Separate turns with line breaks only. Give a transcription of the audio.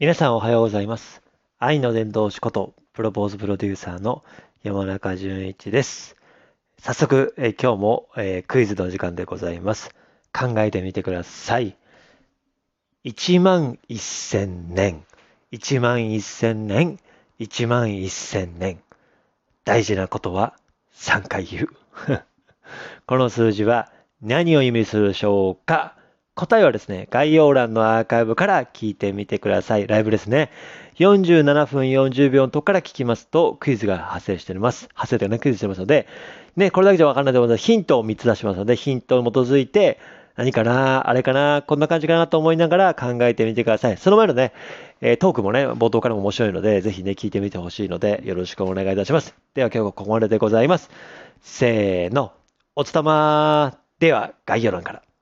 皆さんおはようございます。愛の伝道師こと、プロポーズプロデューサーの山中淳一です。早速、え今日も、えクイズの時間でございます。考えてみてください。1万1000年、1万1000年、1万1000年。大事なことは3回言う。この数字は何を意味するでしょうか？答えはですね、概要欄のアーカイブから聞いてみてください。ライブですね。47分40秒のとこから聞きますと、クイズが発生しております。発生というかね、クイズしてますので、ね、これだけじゃわかんないと思うので、ヒントを3つ出しますので、ヒントに基づいて、何かなあれかなこんな感じかなと思いながら考えてみてください。その前のね、えトークもね、冒頭からも面白いので、ぜひね、聞いてみてほしいので、よろしくお願いいたします。では今日はここまででございます。せーの、おつたまでは概要欄から。